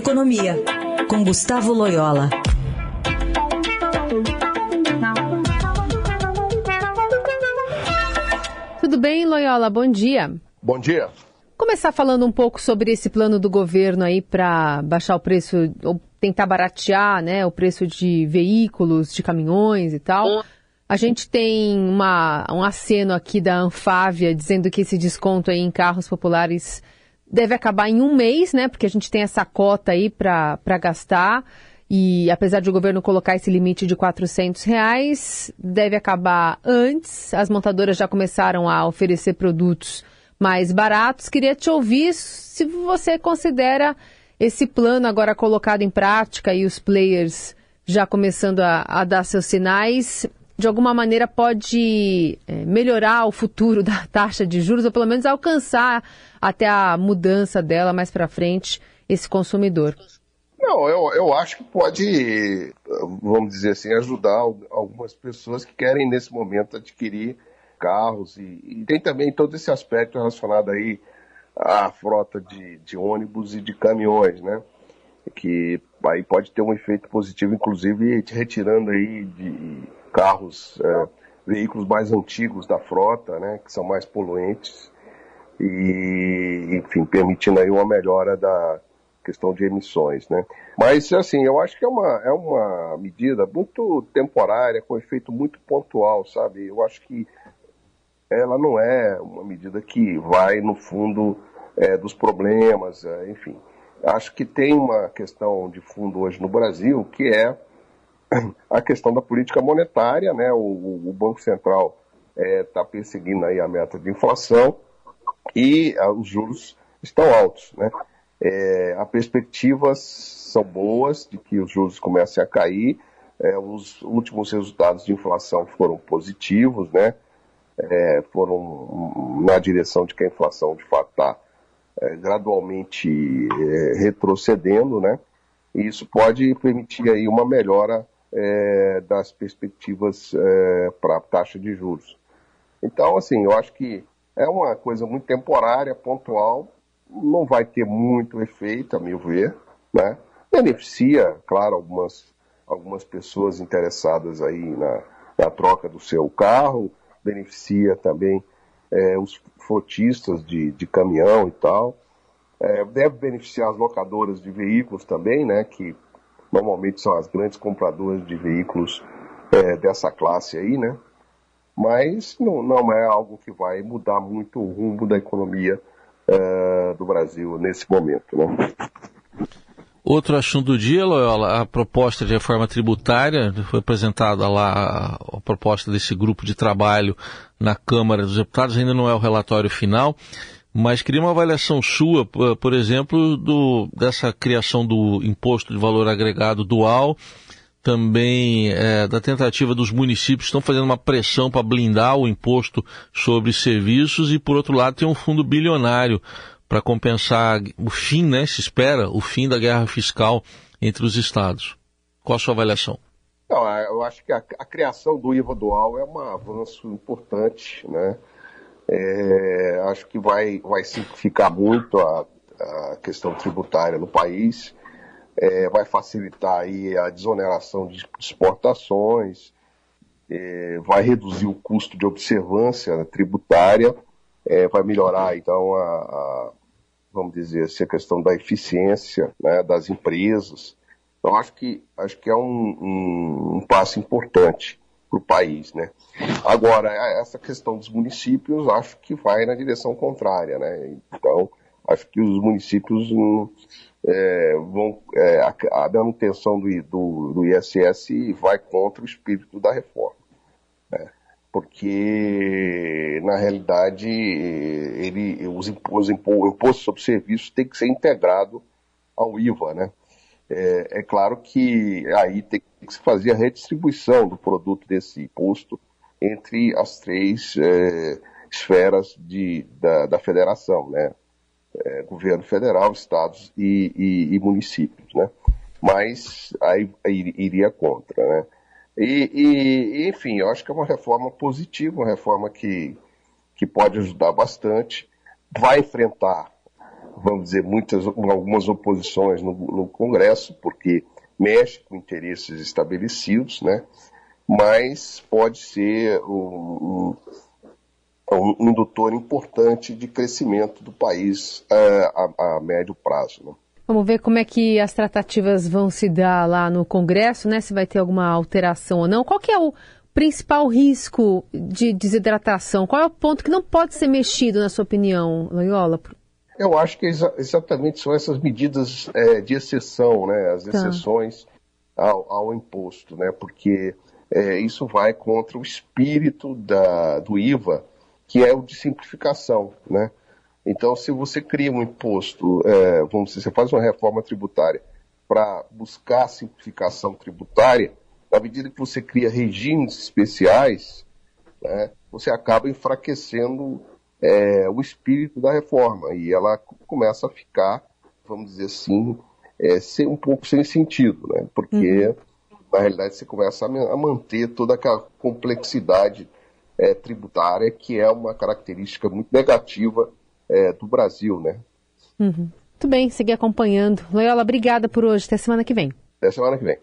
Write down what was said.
Economia, com Gustavo Loyola. Tudo bem, Loyola? Bom dia. Bom dia. Começar falando um pouco sobre esse plano do governo aí para baixar o preço, ou tentar baratear né, o preço de veículos, de caminhões e tal. A gente tem uma, um aceno aqui da Anfávia dizendo que esse desconto aí em carros populares deve acabar em um mês, né? Porque a gente tem essa cota aí para gastar. E apesar de o governo colocar esse limite de 400 reais, deve acabar antes. As montadoras já começaram a oferecer produtos mais baratos. Queria te ouvir se você considera esse plano agora colocado em prática e os players já começando a, a dar seus sinais de alguma maneira pode é, melhorar o futuro da taxa de juros, ou pelo menos alcançar até a mudança dela mais para frente, esse consumidor? Não, eu, eu acho que pode, vamos dizer assim, ajudar algumas pessoas que querem nesse momento adquirir carros e, e tem também todo esse aspecto relacionado aí à frota de, de ônibus e de caminhões, né? Que aí pode ter um efeito positivo, inclusive retirando aí de carros, é, veículos mais antigos da frota, né, que são mais poluentes e, enfim, permitindo aí uma melhora da questão de emissões, né. Mas, assim, eu acho que é uma, é uma medida muito temporária, com efeito muito pontual, sabe? Eu acho que ela não é uma medida que vai no fundo é, dos problemas, é, enfim. Acho que tem uma questão de fundo hoje no Brasil que é a questão da política monetária, né? O, o Banco Central está é, tá perseguindo aí a meta de inflação e ah, os juros estão altos, né? É, as perspectivas são boas de que os juros comecem a cair. É, os últimos resultados de inflação foram positivos, né? É, foram na direção de que a inflação de fato está é, gradualmente é, retrocedendo, né? E isso pode permitir aí uma melhora é, das perspectivas é, para a taxa de juros. Então, assim, eu acho que é uma coisa muito temporária, pontual, não vai ter muito efeito, a meu ver, né? Beneficia, claro, algumas, algumas pessoas interessadas aí na, na troca do seu carro, beneficia também é, os frotistas de, de caminhão e tal. É, deve beneficiar as locadoras de veículos também, né? Que normalmente são as grandes compradoras de veículos é, dessa classe aí, né? Mas não, não, é algo que vai mudar muito o rumo da economia é, do Brasil nesse momento, né? Outro assunto do dia, Loyola, a proposta de reforma tributária, foi apresentada lá a proposta desse grupo de trabalho na Câmara dos Deputados, ainda não é o relatório final mas queria uma avaliação sua, por exemplo, do, dessa criação do imposto de valor agregado dual, também é, da tentativa dos municípios estão fazendo uma pressão para blindar o imposto sobre serviços e, por outro lado, tem um fundo bilionário para compensar o fim, né, se espera, o fim da guerra fiscal entre os estados. Qual a sua avaliação? Não, eu acho que a, a criação do IVA dual é um avanço importante, né? É, acho que vai, vai simplificar muito a, a questão tributária no país, é, vai facilitar aí a desoneração de exportações, é, vai reduzir o custo de observância tributária, é, vai melhorar então a, a, vamos dizer assim, a questão da eficiência né, das empresas. Então acho que acho que é um, um, um passo importante para o país, né? Agora, essa questão dos municípios, acho que vai na direção contrária, né? Então, acho que os municípios hum, é, vão, é, a, manutenção do, do, do, ISS vai contra o espírito da reforma, né? Porque, na realidade, ele, os impostos, o imposto sobre serviços tem que ser integrado ao IVA, né? É, é, claro que aí tem que se fazer a redistribuição do produto desse imposto entre as três é, esferas de, da, da federação, né? É, governo federal, estados e, e, e, municípios, né? Mas aí, aí iria contra, né? E, e, enfim, eu acho que é uma reforma positiva, uma reforma que, que pode ajudar bastante, vai enfrentar vamos dizer, muitas, algumas oposições no, no Congresso, porque mexe com interesses estabelecidos, né? mas pode ser um, um, um indutor importante de crescimento do país uh, a, a, médio prazo. Né? Vamos ver como é que as tratativas vão se dar lá no Congresso, né? Se vai ter alguma alteração ou não. Qual que é o principal risco de desidratação? Qual é o ponto que não pode ser mexido, na sua opinião, Loyola? Eu acho que exa exatamente são essas medidas é, de exceção, né? As tá. exceções tá. ao, ao, imposto, né? Porque é, isso vai contra o espírito da, do IVA, que é o de simplificação, né? Então, se você cria um imposto, é, vamos dizer, você faz uma reforma tributária para buscar simplificação tributária, à medida que você cria regimes especiais, né, você acaba enfraquecendo é, o espírito da reforma e ela começa a ficar, vamos dizer assim, é, ser um pouco sem sentido, né? Porque uhum. na realidade você começa a, manter toda aquela complexidade é, tributária que é uma característica muito negativa é, do Brasil, né? Uhum. Muito bem, seguir acompanhando. Loyola, obrigada por hoje. Até semana que vem. Até semana que vem.